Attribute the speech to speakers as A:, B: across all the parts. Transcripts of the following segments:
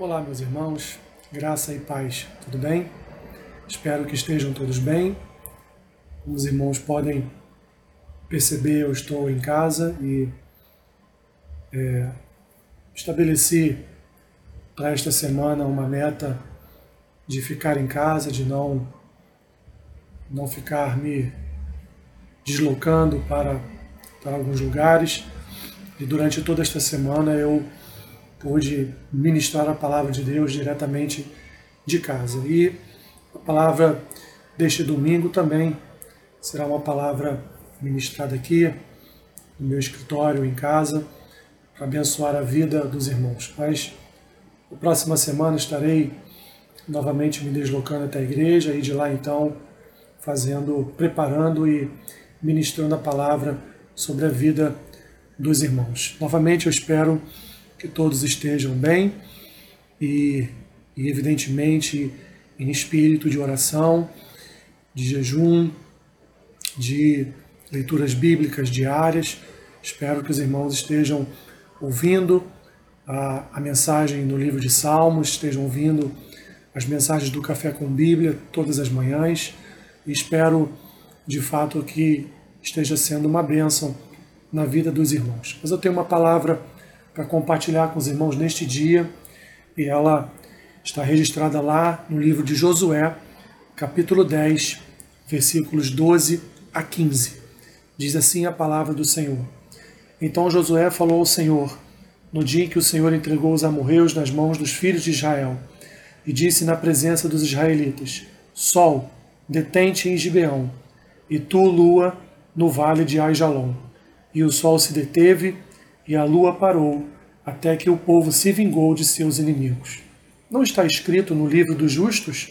A: Olá, meus irmãos, graça e paz, tudo bem? Espero que estejam todos bem. Os irmãos podem perceber, eu estou em casa e é, estabeleci para esta semana uma meta de ficar em casa, de não, não ficar me deslocando para, para alguns lugares. E durante toda esta semana eu pude ministrar a palavra de Deus diretamente de casa. E a palavra deste domingo também será uma palavra ministrada aqui no meu escritório, em casa, para abençoar a vida dos irmãos. Mas na próxima semana estarei novamente me deslocando até a igreja e de lá então fazendo, preparando e ministrando a palavra sobre a vida dos irmãos. Novamente eu espero que todos estejam bem e, e evidentemente, em espírito de oração, de jejum, de leituras bíblicas diárias. Espero que os irmãos estejam ouvindo a, a mensagem no livro de Salmos, estejam ouvindo as mensagens do Café com Bíblia todas as manhãs e espero de fato que esteja sendo uma bênção na vida dos irmãos. Mas eu tenho uma palavra para compartilhar com os irmãos neste dia e ela está registrada lá no livro de Josué, capítulo 10, versículos 12 a 15. Diz assim a palavra do Senhor. Então Josué falou ao Senhor, no dia em que o Senhor entregou os amorreus nas mãos dos filhos de Israel, e disse na presença dos israelitas: Sol, detente em Gibeão, e tu, lua, no vale de Aijalon. E o sol se deteve e a lua parou, até que o povo se vingou de seus inimigos. Não está escrito no livro dos justos?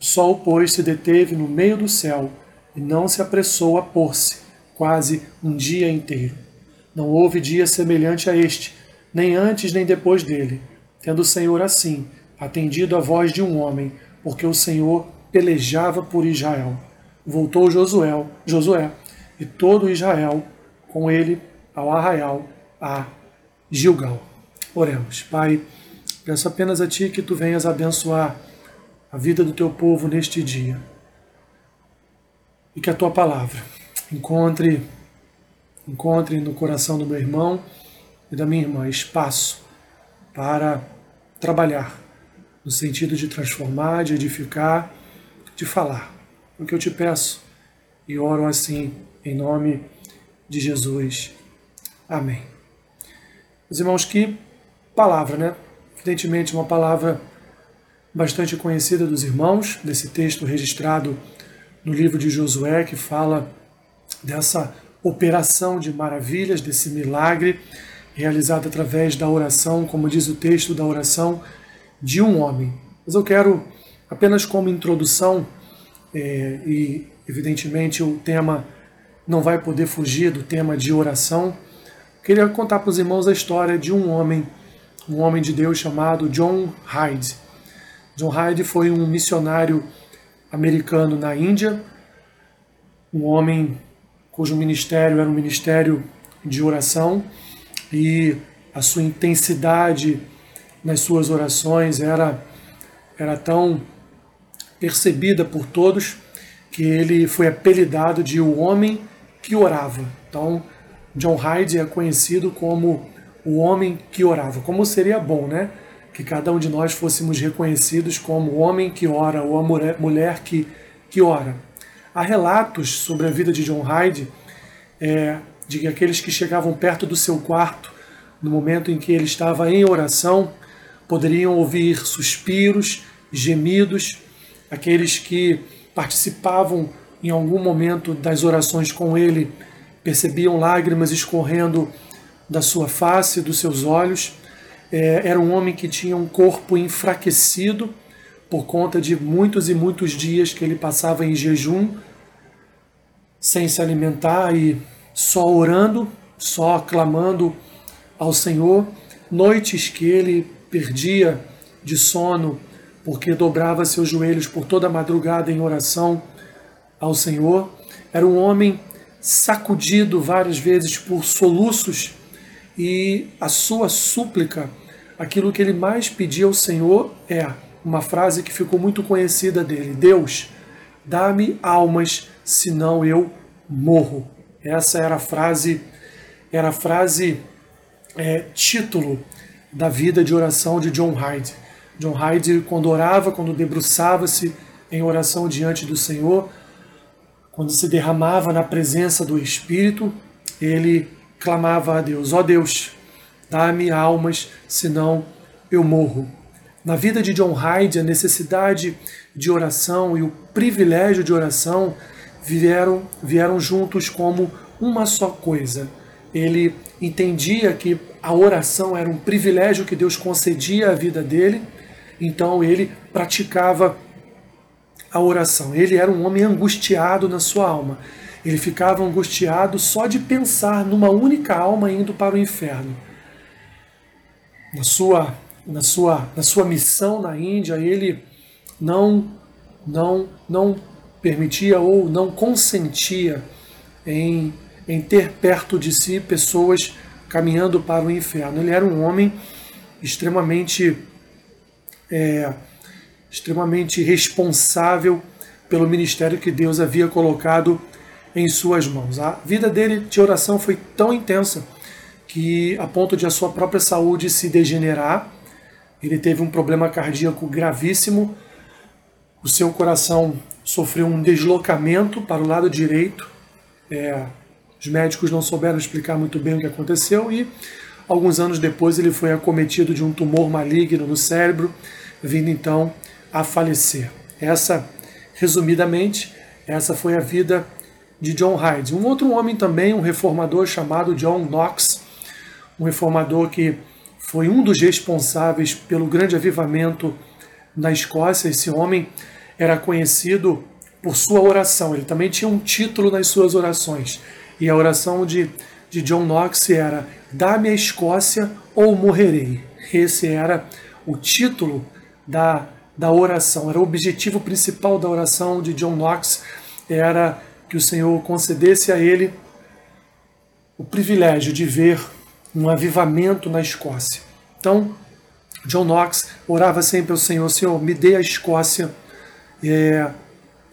A: O sol, pois, se deteve no meio do céu e não se apressou a pôr-se, quase um dia inteiro. Não houve dia semelhante a este, nem antes nem depois dele, tendo o Senhor assim atendido a voz de um homem, porque o Senhor pelejava por Israel. Voltou Josué, Josué e todo Israel com ele ao arraial a Gilgal. Oremos. Pai, peço apenas a Ti que Tu venhas abençoar a vida do Teu povo neste dia. E que a Tua palavra encontre, encontre no coração do meu irmão e da minha irmã espaço para trabalhar no sentido de transformar, de edificar, de falar. O que eu te peço e oro assim em nome de Jesus. Amém. Os irmãos, que palavra, né? Evidentemente, uma palavra bastante conhecida dos irmãos, desse texto registrado no livro de Josué, que fala dessa operação de maravilhas, desse milagre realizado através da oração, como diz o texto da oração, de um homem. Mas eu quero, apenas como introdução, é, e evidentemente o tema não vai poder fugir do tema de oração, Queria contar para os irmãos a história de um homem, um homem de Deus chamado John Hyde. John Hyde foi um missionário americano na Índia, um homem cujo ministério era um ministério de oração e a sua intensidade nas suas orações era, era tão percebida por todos que ele foi apelidado de o homem que orava. Então, John Hyde é conhecido como o homem que orava. Como seria bom, né? Que cada um de nós fôssemos reconhecidos como o homem que ora ou a mulher que, que ora. Há relatos sobre a vida de John Hyde é, de que aqueles que chegavam perto do seu quarto no momento em que ele estava em oração poderiam ouvir suspiros, gemidos, aqueles que participavam em algum momento das orações com ele percebiam lágrimas escorrendo da sua face, dos seus olhos. É, era um homem que tinha um corpo enfraquecido por conta de muitos e muitos dias que ele passava em jejum, sem se alimentar e só orando, só clamando ao Senhor. Noites que ele perdia de sono porque dobrava seus joelhos por toda a madrugada em oração ao Senhor. Era um homem sacudido várias vezes por soluços e a sua súplica aquilo que ele mais pedia ao Senhor é uma frase que ficou muito conhecida dele: Deus, dá-me almas, senão eu morro. Essa era a frase, era a frase é, título da vida de oração de John Hyde. John Hyde, quando orava, quando debruçava-se em oração diante do Senhor, quando se derramava na presença do Espírito, ele clamava a Deus: Ó oh Deus, dá-me almas, senão eu morro. Na vida de John Hyde, a necessidade de oração e o privilégio de oração vieram, vieram juntos como uma só coisa. Ele entendia que a oração era um privilégio que Deus concedia à vida dele, então ele praticava a oração. Ele era um homem angustiado na sua alma. Ele ficava angustiado só de pensar numa única alma indo para o inferno. Na sua, na sua, na sua missão na Índia, ele não, não, não permitia ou não consentia em, em ter perto de si pessoas caminhando para o inferno. Ele era um homem extremamente é, extremamente responsável pelo ministério que Deus havia colocado em suas mãos. A vida dele de oração foi tão intensa que, a ponto de a sua própria saúde se degenerar, ele teve um problema cardíaco gravíssimo, o seu coração sofreu um deslocamento para o lado direito. É, os médicos não souberam explicar muito bem o que aconteceu e, alguns anos depois, ele foi acometido de um tumor maligno no cérebro, vindo então a falecer. Essa, resumidamente, essa foi a vida de John Hyde. Um outro homem também, um reformador chamado John Knox, um reformador que foi um dos responsáveis pelo grande avivamento na Escócia. Esse homem era conhecido por sua oração. Ele também tinha um título nas suas orações. E a oração de, de John Knox era: Dá-me a Escócia ou morrerei. Esse era o título da da oração. Era o objetivo principal da oração de John Knox era que o Senhor concedesse a ele o privilégio de ver um avivamento na Escócia. Então, John Knox orava sempre ao Senhor: Senhor, me dê a Escócia, é,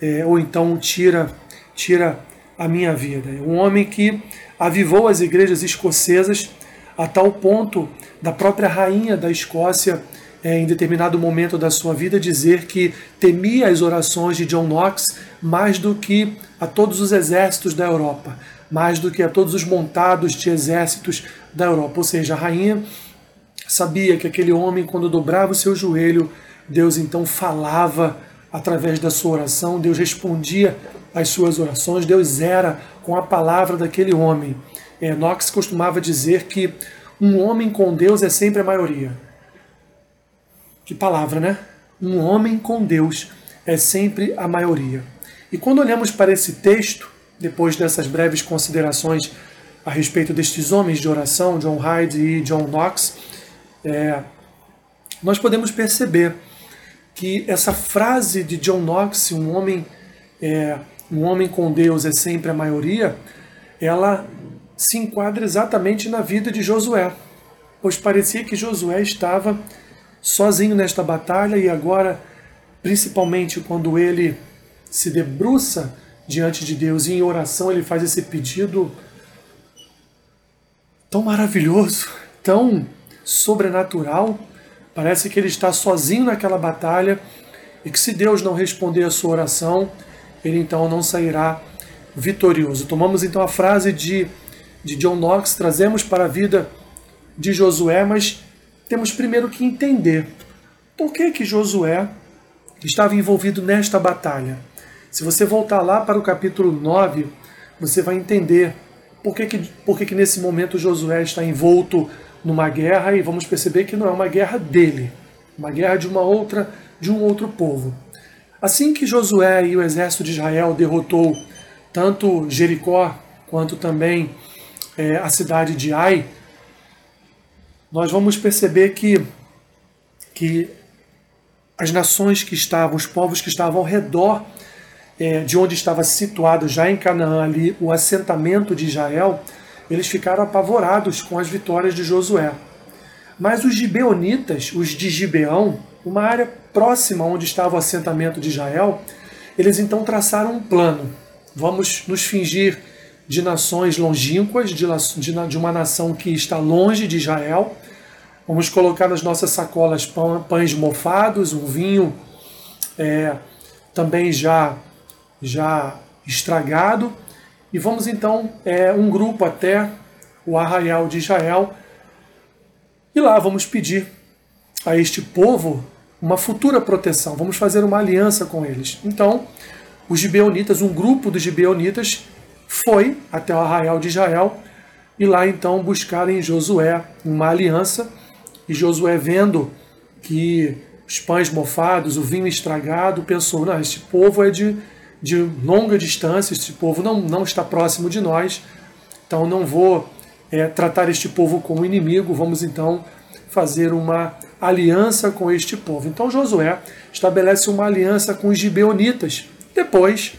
A: é, ou então tira, tira a minha vida. Um homem que avivou as igrejas escocesas a tal ponto da própria rainha da Escócia é, em determinado momento da sua vida, dizer que temia as orações de John Knox mais do que a todos os exércitos da Europa, mais do que a todos os montados de exércitos da Europa. Ou seja, a rainha sabia que aquele homem, quando dobrava o seu joelho, Deus então falava através da sua oração, Deus respondia às suas orações, Deus era com a palavra daquele homem. É, Knox costumava dizer que um homem com Deus é sempre a maioria. Que palavra, né? Um homem com Deus é sempre a maioria. E quando olhamos para esse texto, depois dessas breves considerações a respeito destes homens de oração, John Hyde e John Knox, é, nós podemos perceber que essa frase de John Knox, um homem, é, um homem com Deus é sempre a maioria, ela se enquadra exatamente na vida de Josué, pois parecia que Josué estava sozinho nesta batalha e agora, principalmente quando ele se debruça diante de Deus e em oração ele faz esse pedido tão maravilhoso, tão sobrenatural. Parece que ele está sozinho naquela batalha e que se Deus não responder a sua oração, ele então não sairá vitorioso. Tomamos então a frase de, de John Knox, trazemos para a vida de Josué, mas temos primeiro que entender por que, que Josué estava envolvido nesta batalha. Se você voltar lá para o capítulo 9, você vai entender por que, que, por que, que nesse momento Josué está envolto numa guerra e vamos perceber que não é uma guerra dele, uma guerra de uma outra de um outro povo. Assim que Josué e o exército de Israel derrotou tanto Jericó quanto também é, a cidade de Ai, nós vamos perceber que, que as nações que estavam, os povos que estavam ao redor é, de onde estava situado já em Canaã ali o assentamento de Israel, eles ficaram apavorados com as vitórias de Josué. Mas os gibeonitas, os de Gibeão, uma área próxima onde estava o assentamento de Israel, eles então traçaram um plano. Vamos nos fingir de nações longínquas, de, de uma nação que está longe de Israel. Vamos colocar nas nossas sacolas pães mofados, um vinho é, também já, já estragado. E vamos então, é, um grupo até o arraial de Israel. E lá vamos pedir a este povo uma futura proteção. Vamos fazer uma aliança com eles. Então, os gibeonitas, um grupo dos gibeonitas, foi até o arraial de Israel e lá então buscaram em Josué uma aliança. E Josué, vendo que os pães mofados, o vinho estragado, pensou: não, este povo é de, de longa distância, este povo não, não está próximo de nós, então não vou é, tratar este povo como inimigo, vamos então fazer uma aliança com este povo. Então Josué estabelece uma aliança com os gibeonitas. Depois,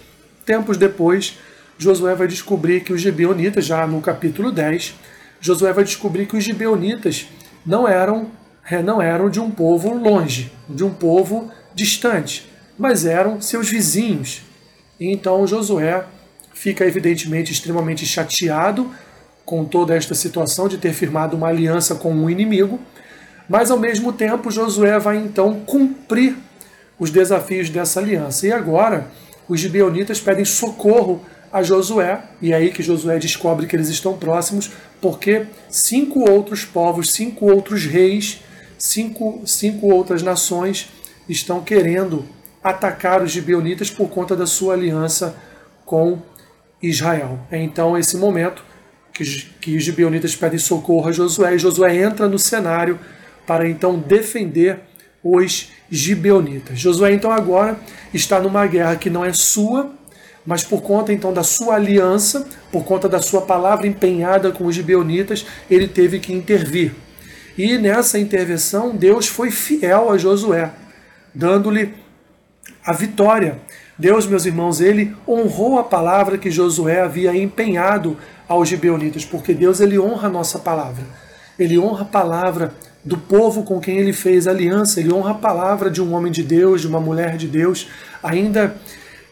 A: tempos depois, Josué vai descobrir que os gibeonitas, já no capítulo 10, Josué vai descobrir que os gibeonitas não eram, é, não eram de um povo longe, de um povo distante, mas eram seus vizinhos. Então Josué fica evidentemente extremamente chateado com toda esta situação de ter firmado uma aliança com um inimigo mas ao mesmo tempo, Josué vai então cumprir os desafios dessa aliança. E agora, os gibeonitas pedem socorro a Josué, e é aí que Josué descobre que eles estão próximos, porque cinco outros povos, cinco outros reis, cinco, cinco outras nações estão querendo atacar os gibeonitas por conta da sua aliança com Israel. É então esse momento que, que os gibeonitas pedem socorro a Josué, e Josué entra no cenário para então defender os gibeonitas. Josué então agora está numa guerra que não é sua, mas por conta então da sua aliança, por conta da sua palavra empenhada com os gibeonitas, ele teve que intervir. E nessa intervenção, Deus foi fiel a Josué, dando-lhe a vitória. Deus, meus irmãos, ele honrou a palavra que Josué havia empenhado aos gibeonitas, porque Deus ele honra a nossa palavra. Ele honra a palavra do povo com quem ele fez aliança, ele honra a palavra de um homem de Deus, de uma mulher de Deus, ainda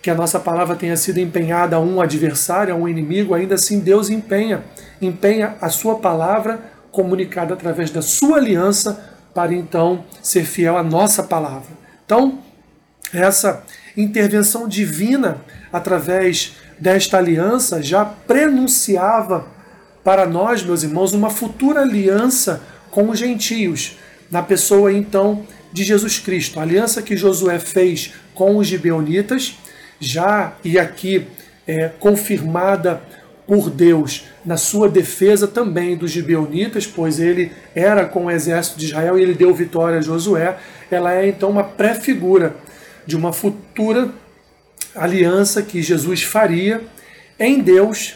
A: que a nossa palavra tenha sido empenhada a um adversário, a um inimigo, ainda assim Deus empenha, empenha a sua palavra comunicada através da sua aliança para então ser fiel à nossa palavra. Então, essa intervenção divina através desta aliança já prenunciava para nós, meus irmãos, uma futura aliança com os gentios, na pessoa então de Jesus Cristo. A aliança que Josué fez com os gibeonitas, já e aqui é, confirmada por Deus na sua defesa também dos gibeonitas, pois ele era com o exército de Israel e ele deu vitória a Josué, ela é então uma pré-figura de uma futura aliança que Jesus faria em Deus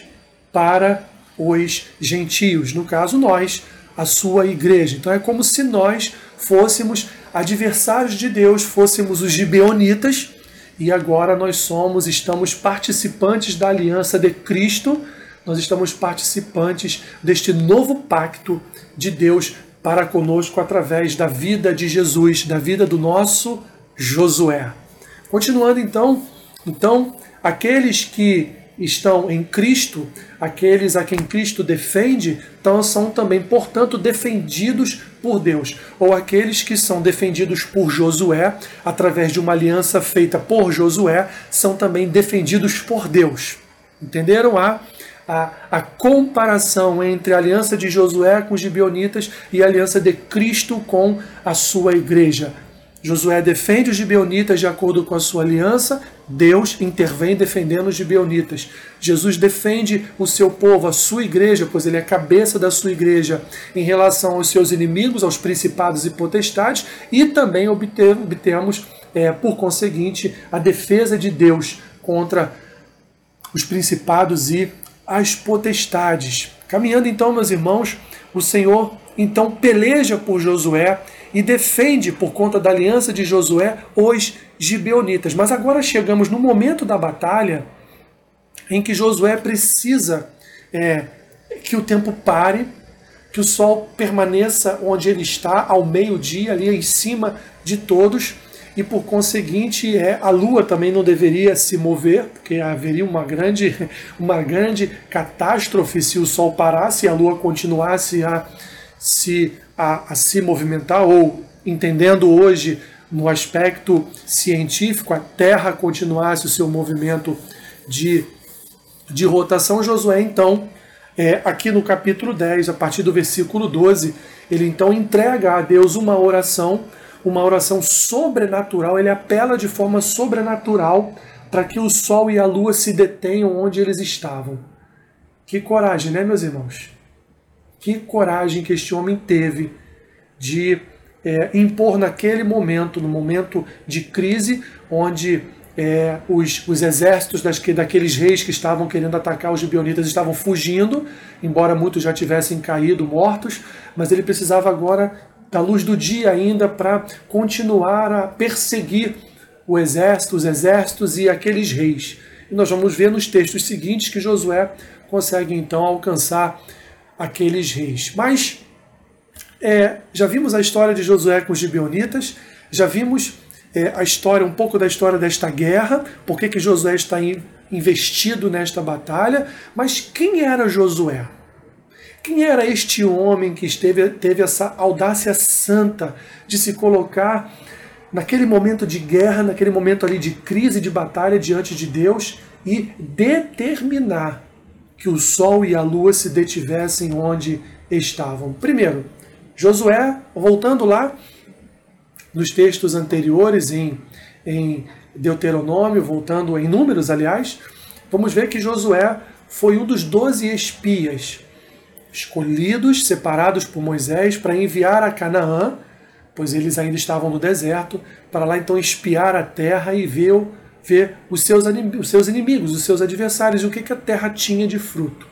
A: para os gentios, no caso nós, a sua igreja. Então é como se nós fôssemos adversários de Deus, fôssemos os gibeonitas, e agora nós somos, estamos participantes da aliança de Cristo, nós estamos participantes deste novo pacto de Deus para conosco através da vida de Jesus, da vida do nosso Josué. Continuando então, então aqueles que estão em Cristo, aqueles a quem Cristo defende, então são também, portanto, defendidos por Deus. Ou aqueles que são defendidos por Josué, através de uma aliança feita por Josué, são também defendidos por Deus. Entenderam a, a, a comparação entre a aliança de Josué com os gibeonitas e a aliança de Cristo com a sua igreja? Josué defende os gibeonitas de acordo com a sua aliança, Deus intervém defendendo os gibeonitas. Jesus defende o seu povo, a sua igreja, pois ele é cabeça da sua igreja em relação aos seus inimigos, aos principados e potestades, e também obtemos, é, por conseguinte, a defesa de Deus contra os principados e as potestades. Caminhando então, meus irmãos, o Senhor então peleja por Josué e defende, por conta da aliança de Josué, os gibeonitas. Mas agora chegamos no momento da batalha em que Josué precisa é, que o tempo pare, que o sol permaneça onde ele está, ao meio-dia, ali em cima de todos, e por conseguinte é a lua também não deveria se mover, porque haveria uma grande, uma grande catástrofe se o sol parasse e a lua continuasse a se, a, a se movimentar, ou entendendo hoje no aspecto científico, a Terra continuasse o seu movimento de, de rotação, Josué então, é, aqui no capítulo 10, a partir do versículo 12, ele então entrega a Deus uma oração, uma oração sobrenatural, ele apela de forma sobrenatural para que o sol e a lua se detenham onde eles estavam. Que coragem, né, meus irmãos? Que coragem que este homem teve de é, impor naquele momento, no momento de crise, onde é, os, os, exércitos das, daqueles reis que estavam querendo atacar os gibeonitas estavam fugindo, embora muitos já tivessem caído mortos, mas ele precisava agora da luz do dia ainda para continuar a perseguir o exército, os exércitos e aqueles reis. E nós vamos ver nos textos seguintes que Josué consegue então alcançar aqueles reis. Mas é, já vimos a história de Josué com os gibeonitas, já vimos é, a história, um pouco da história desta guerra, por que Josué está in, investido nesta batalha, mas quem era Josué? Quem era este homem que esteve, teve essa audácia santa de se colocar naquele momento de guerra, naquele momento ali de crise, de batalha diante de Deus e determinar que o sol e a lua se detivessem onde estavam? Primeiro, Josué, voltando lá nos textos anteriores, em, em Deuteronômio, voltando em Números, aliás, vamos ver que Josué foi um dos doze espias escolhidos, separados por Moisés para enviar a Canaã, pois eles ainda estavam no deserto, para lá então espiar a terra e ver, ver os, seus, os seus inimigos, os seus adversários, o que, que a terra tinha de fruto.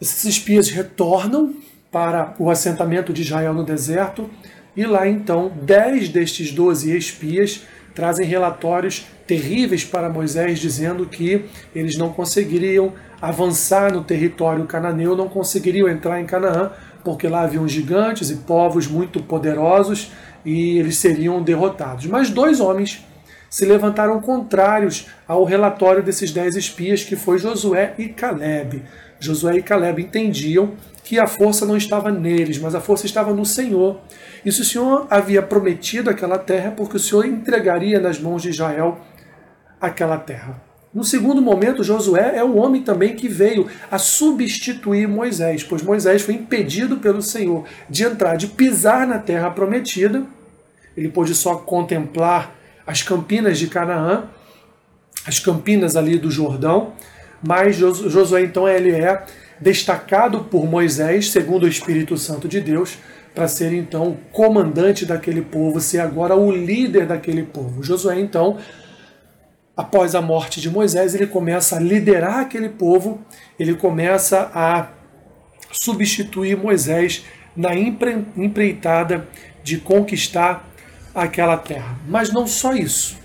A: Esses espias retornam para o assentamento de Israel no deserto, e lá então dez destes doze espias trazem relatórios terríveis para Moisés, dizendo que eles não conseguiriam avançar no território cananeu, não conseguiriam entrar em Canaã, porque lá haviam gigantes e povos muito poderosos e eles seriam derrotados. Mas dois homens se levantaram contrários ao relatório desses dez espias, que foi Josué e Caleb. Josué e Caleb entendiam que a força não estava neles, mas a força estava no Senhor. E se o Senhor havia prometido aquela terra, porque o Senhor entregaria nas mãos de Israel aquela terra. No segundo momento, Josué é o homem também que veio a substituir Moisés, pois Moisés foi impedido pelo Senhor de entrar, de pisar na terra prometida. Ele pôde só contemplar as campinas de Canaã, as campinas ali do Jordão, mas Josué então ele é destacado por Moisés, segundo o Espírito Santo de Deus, para ser então o comandante daquele povo, ser agora o líder daquele povo. Josué então, após a morte de Moisés, ele começa a liderar aquele povo, ele começa a substituir Moisés na empreitada de conquistar aquela terra. Mas não só isso.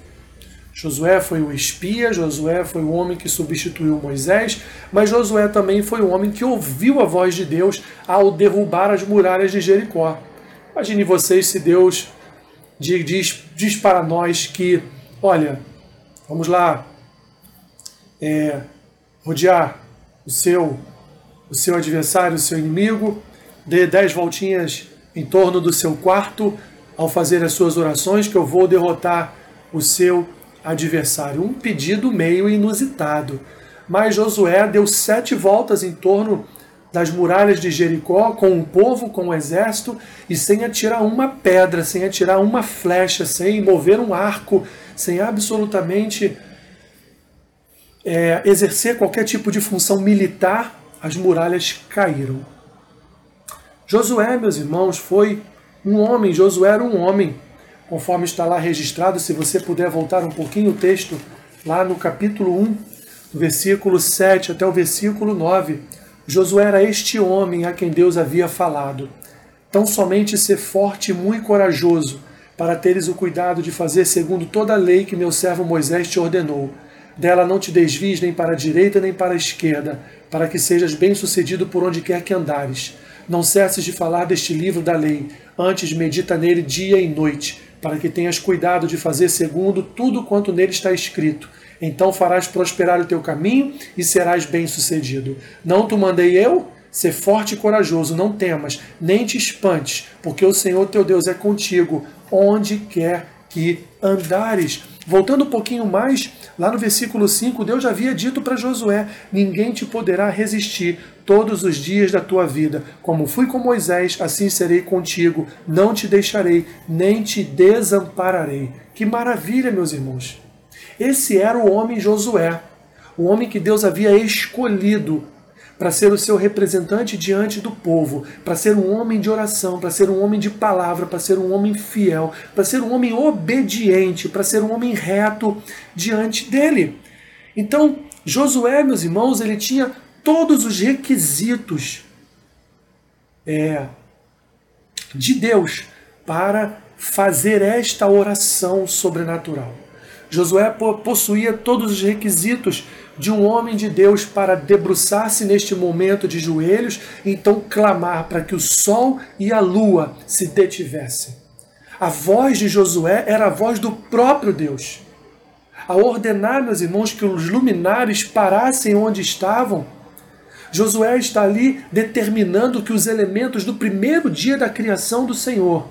A: Josué foi o espia, Josué foi o homem que substituiu Moisés, mas Josué também foi o homem que ouviu a voz de Deus ao derrubar as muralhas de Jericó. Imagine vocês se Deus diz, diz para nós que, olha, vamos lá, é, rodear o seu, o seu adversário, o seu inimigo, dê dez voltinhas em torno do seu quarto ao fazer as suas orações, que eu vou derrotar o seu adversário. Um pedido meio inusitado. Mas Josué deu sete voltas em torno das muralhas de Jericó, com o povo, com o exército, e sem atirar uma pedra, sem atirar uma flecha, sem mover um arco, sem absolutamente é, exercer qualquer tipo de função militar, as muralhas caíram. Josué, meus irmãos, foi um homem, Josué era um homem conforme está lá registrado, se você puder voltar um pouquinho o texto, lá no capítulo 1, do versículo 7 até o versículo 9. Josué era este homem a quem Deus havia falado. Tão somente ser forte e muito corajoso, para teres o cuidado de fazer segundo toda a lei que meu servo Moisés te ordenou. Dela não te desvies nem para a direita nem para a esquerda, para que sejas bem-sucedido por onde quer que andares Não cesses de falar deste livro da lei, antes medita nele dia e noite, para que tenhas cuidado de fazer segundo tudo quanto nele está escrito. Então farás prosperar o teu caminho e serás bem-sucedido. Não te mandei eu? Ser forte e corajoso, não temas, nem te espantes, porque o Senhor teu Deus é contigo, onde quer que andares. Voltando um pouquinho mais, lá no versículo 5, Deus já havia dito para Josué: Ninguém te poderá resistir todos os dias da tua vida. Como fui com Moisés, assim serei contigo. Não te deixarei, nem te desampararei. Que maravilha, meus irmãos! Esse era o homem Josué, o homem que Deus havia escolhido para ser o seu representante diante do povo, para ser um homem de oração, para ser um homem de palavra, para ser um homem fiel, para ser um homem obediente, para ser um homem reto diante dele. Então, Josué, meus irmãos, ele tinha todos os requisitos é, de Deus para fazer esta oração sobrenatural. Josué possuía todos os requisitos de um homem de Deus para debruçar-se neste momento de joelhos, então clamar para que o sol e a lua se detivessem. A voz de Josué era a voz do próprio Deus. A ordenar, meus irmãos, que os luminares parassem onde estavam, Josué está ali determinando que os elementos do primeiro dia da criação do Senhor,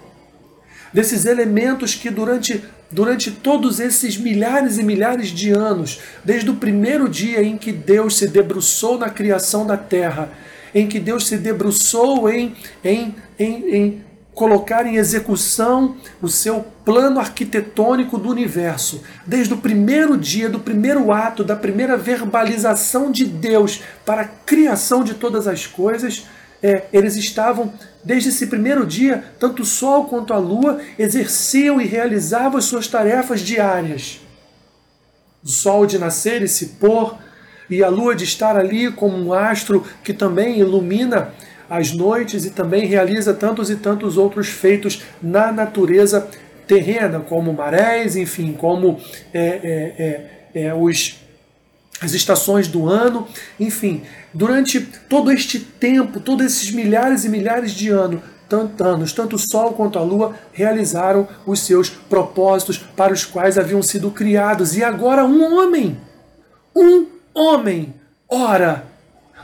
A: desses elementos que durante durante todos esses milhares e milhares de anos, desde o primeiro dia em que Deus se debruçou na criação da terra, em que Deus se debruçou em, em, em, em colocar em execução o seu plano arquitetônico do universo, desde o primeiro dia, do primeiro ato, da primeira verbalização de Deus para a criação de todas as coisas, é, eles estavam Desde esse primeiro dia, tanto o Sol quanto a Lua exerciam e realizavam as suas tarefas diárias. O Sol de nascer e se pôr, e a Lua de estar ali como um astro que também ilumina as noites e também realiza tantos e tantos outros feitos na natureza terrena, como marés, enfim, como é, é, é, é os as estações do ano, enfim, durante todo este tempo, todos esses milhares e milhares de anos, tanto, anos, tanto o Sol quanto a Lua realizaram os seus propósitos para os quais haviam sido criados. E agora um homem, um homem, ora,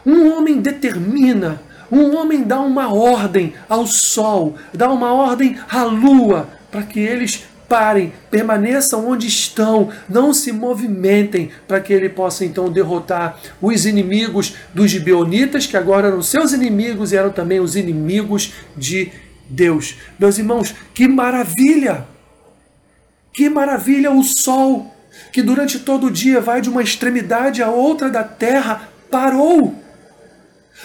A: um homem determina, um homem dá uma ordem ao Sol, dá uma ordem à Lua, para que eles parem, permaneçam onde estão, não se movimentem, para que ele possa então derrotar os inimigos dos gibeonitas, que agora eram seus inimigos e eram também os inimigos de Deus. Meus irmãos, que maravilha! Que maravilha o sol, que durante todo o dia vai de uma extremidade à outra da terra, parou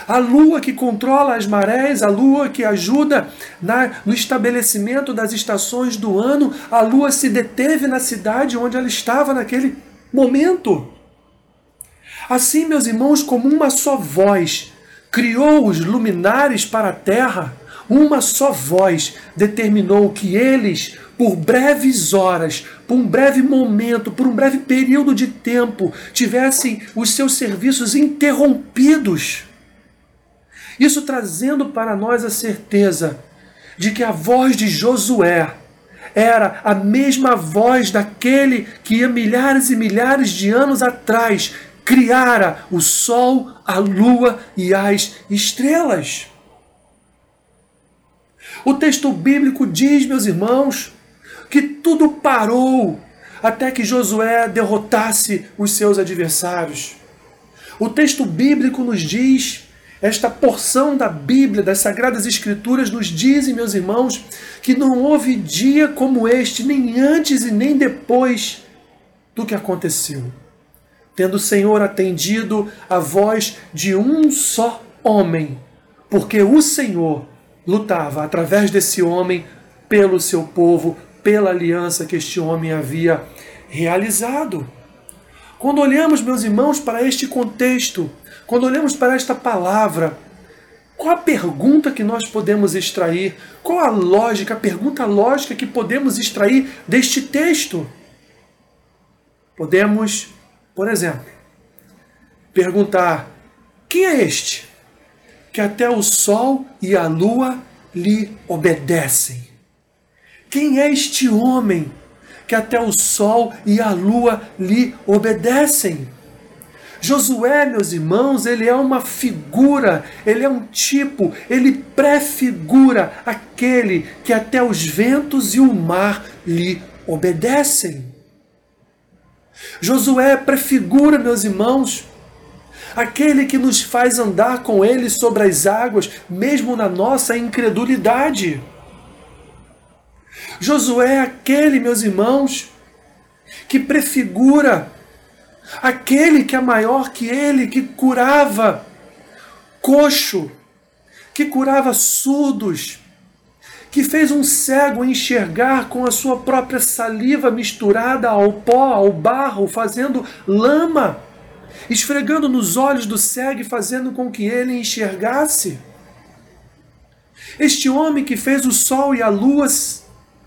A: a lua que controla as marés, a lua que ajuda na, no estabelecimento das estações do ano, a lua se deteve na cidade onde ela estava naquele momento. Assim, meus irmãos, como uma só voz criou os luminares para a terra, uma só voz determinou que eles, por breves horas, por um breve momento, por um breve período de tempo, tivessem os seus serviços interrompidos isso trazendo para nós a certeza de que a voz de Josué era a mesma voz daquele que milhares e milhares de anos atrás criara o sol, a lua e as estrelas. O texto bíblico diz, meus irmãos, que tudo parou até que Josué derrotasse os seus adversários. O texto bíblico nos diz esta porção da Bíblia, das Sagradas Escrituras, nos dizem, meus irmãos, que não houve dia como este, nem antes e nem depois do que aconteceu. Tendo o Senhor atendido a voz de um só homem, porque o Senhor lutava através desse homem pelo seu povo, pela aliança que este homem havia realizado. Quando olhamos, meus irmãos, para este contexto, quando olhamos para esta palavra, qual a pergunta que nós podemos extrair? Qual a lógica, a pergunta lógica que podemos extrair deste texto? Podemos, por exemplo, perguntar: quem é este? que até o sol e a lua lhe obedecem. Quem é este homem que até o sol e a lua lhe obedecem? Josué, meus irmãos, ele é uma figura, ele é um tipo, ele prefigura aquele que até os ventos e o mar lhe obedecem. Josué prefigura, meus irmãos, aquele que nos faz andar com ele sobre as águas, mesmo na nossa incredulidade. Josué é aquele, meus irmãos, que prefigura aquele que é maior que ele, que curava coxo, que curava surdos, que fez um cego enxergar com a sua própria saliva misturada ao pó, ao barro, fazendo lama, esfregando nos olhos do cego e fazendo com que ele enxergasse. Este homem que fez o sol e a lua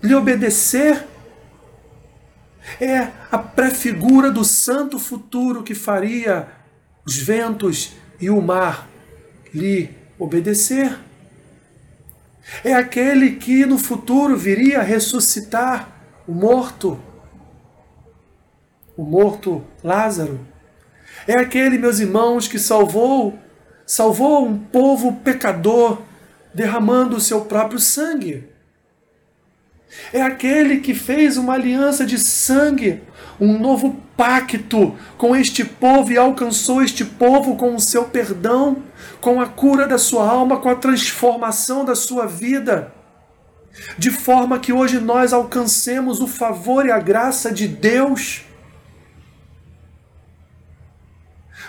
A: lhe obedecer, é a prefigura do santo futuro que faria os ventos e o mar lhe obedecer. É aquele que no futuro viria ressuscitar o morto, o morto Lázaro. É aquele, meus irmãos, que salvou, salvou um povo pecador, derramando o seu próprio sangue. É aquele que fez uma aliança de sangue, um novo pacto com este povo e alcançou este povo com o seu perdão, com a cura da sua alma, com a transformação da sua vida. De forma que hoje nós alcancemos o favor e a graça de Deus.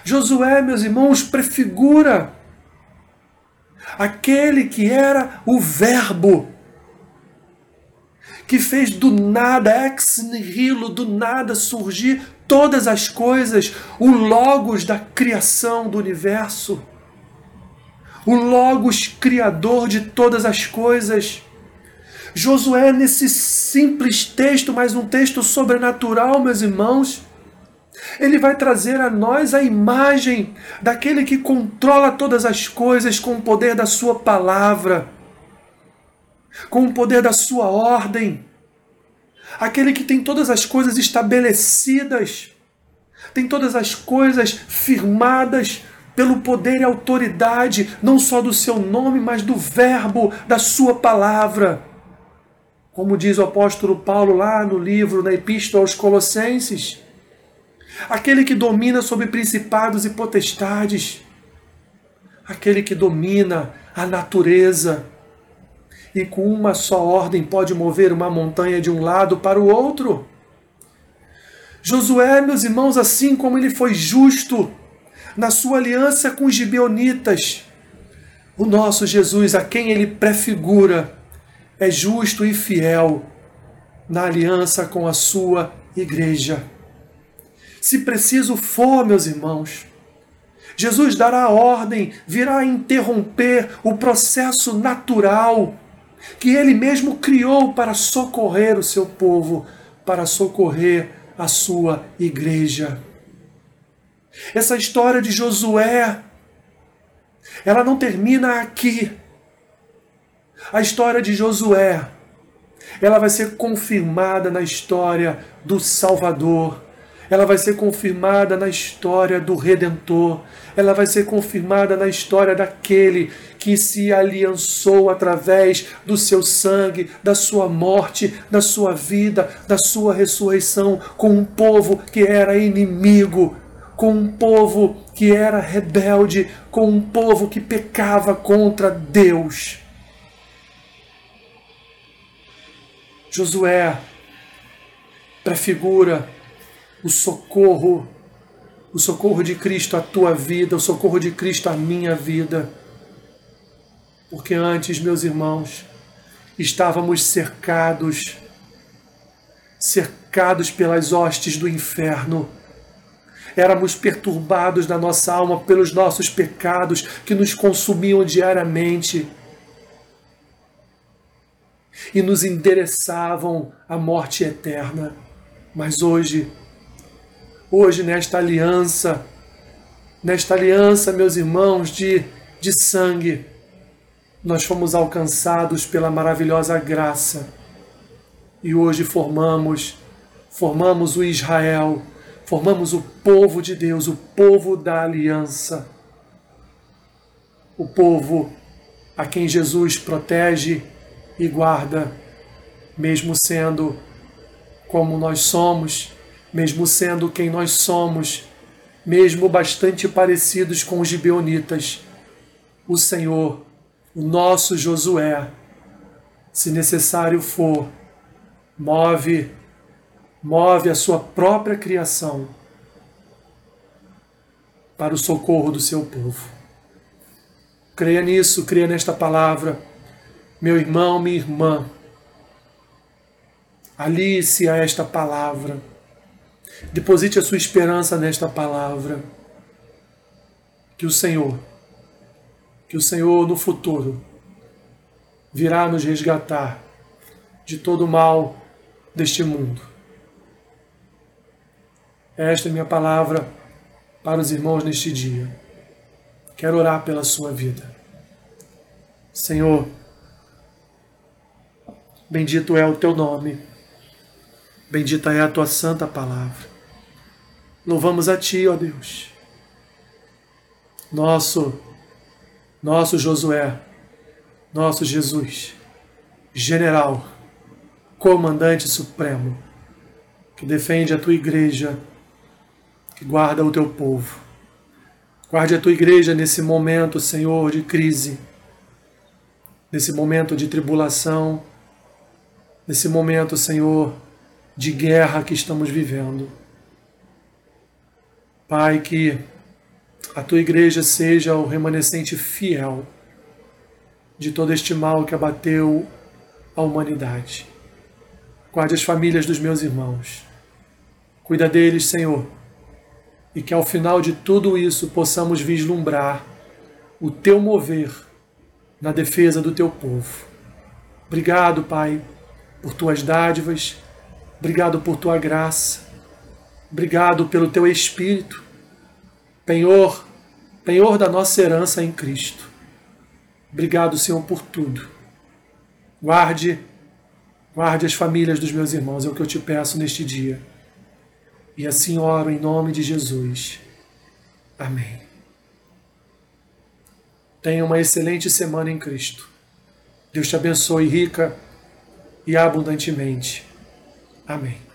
A: Josué, meus irmãos, prefigura aquele que era o Verbo que fez do nada, ex nihilo, do nada surgir todas as coisas, o Logos da criação do universo, o Logos criador de todas as coisas. Josué, nesse simples texto, mas um texto sobrenatural, meus irmãos, ele vai trazer a nós a imagem daquele que controla todas as coisas com o poder da sua palavra com o poder da sua ordem. Aquele que tem todas as coisas estabelecidas, tem todas as coisas firmadas pelo poder e autoridade, não só do seu nome, mas do verbo, da sua palavra. Como diz o apóstolo Paulo lá no livro, na Epístola aos Colossenses, aquele que domina sobre principados e potestades, aquele que domina a natureza, e com uma só ordem pode mover uma montanha de um lado para o outro. Josué, meus irmãos, assim como ele foi justo na sua aliança com os gibeonitas, o nosso Jesus, a quem ele prefigura, é justo e fiel na aliança com a sua igreja. Se preciso for, meus irmãos, Jesus dará a ordem, virá interromper o processo natural que ele mesmo criou para socorrer o seu povo, para socorrer a sua igreja. Essa história de Josué, ela não termina aqui. A história de Josué, ela vai ser confirmada na história do Salvador ela vai ser confirmada na história do Redentor, ela vai ser confirmada na história daquele que se aliançou através do seu sangue, da sua morte, da sua vida, da sua ressurreição com um povo que era inimigo, com um povo que era rebelde, com um povo que pecava contra Deus. Josué prefigura o socorro, o socorro de Cristo à tua vida, o socorro de Cristo à minha vida. Porque antes, meus irmãos, estávamos cercados, cercados pelas hostes do inferno. Éramos perturbados na nossa alma pelos nossos pecados que nos consumiam diariamente e nos endereçavam à morte eterna. Mas hoje, hoje nesta aliança, nesta aliança, meus irmãos, de de sangue, nós fomos alcançados pela maravilhosa graça e hoje formamos formamos o Israel, formamos o povo de Deus, o povo da aliança. O povo a quem Jesus protege e guarda, mesmo sendo como nós somos, mesmo sendo quem nós somos, mesmo bastante parecidos com os gibeonitas. O Senhor, o nosso Josué, se necessário for, move move a sua própria criação para o socorro do seu povo. Creia nisso, creia nesta palavra, meu irmão, minha irmã. Alice a esta palavra. Deposite a sua esperança nesta palavra. Que o Senhor, que o Senhor no futuro virá nos resgatar de todo o mal deste mundo esta é minha palavra para os irmãos neste dia. Quero orar pela sua vida. Senhor, bendito é o teu nome, bendita é a tua santa palavra. Louvamos a ti, ó Deus. Nosso, nosso Josué, nosso Jesus, general, comandante supremo, que defende a tua igreja que guarda o teu povo. Guarde a tua igreja nesse momento, Senhor, de crise, nesse momento de tribulação, nesse momento, Senhor, de guerra que estamos vivendo. Pai, que a tua igreja seja o remanescente fiel de todo este mal que abateu a humanidade. Guarde as famílias dos meus irmãos. Cuida deles, Senhor e que ao final de tudo isso possamos vislumbrar o teu mover na defesa do teu povo. Obrigado, Pai, por tuas dádivas, obrigado por tua graça, obrigado pelo teu Espírito, penhor, penhor da nossa herança em Cristo. Obrigado, Senhor, por tudo. Guarde, guarde as famílias dos meus irmãos, é o que eu te peço neste dia. E assim oro em nome de Jesus. Amém. Tenha uma excelente semana em Cristo. Deus te abençoe rica e abundantemente. Amém.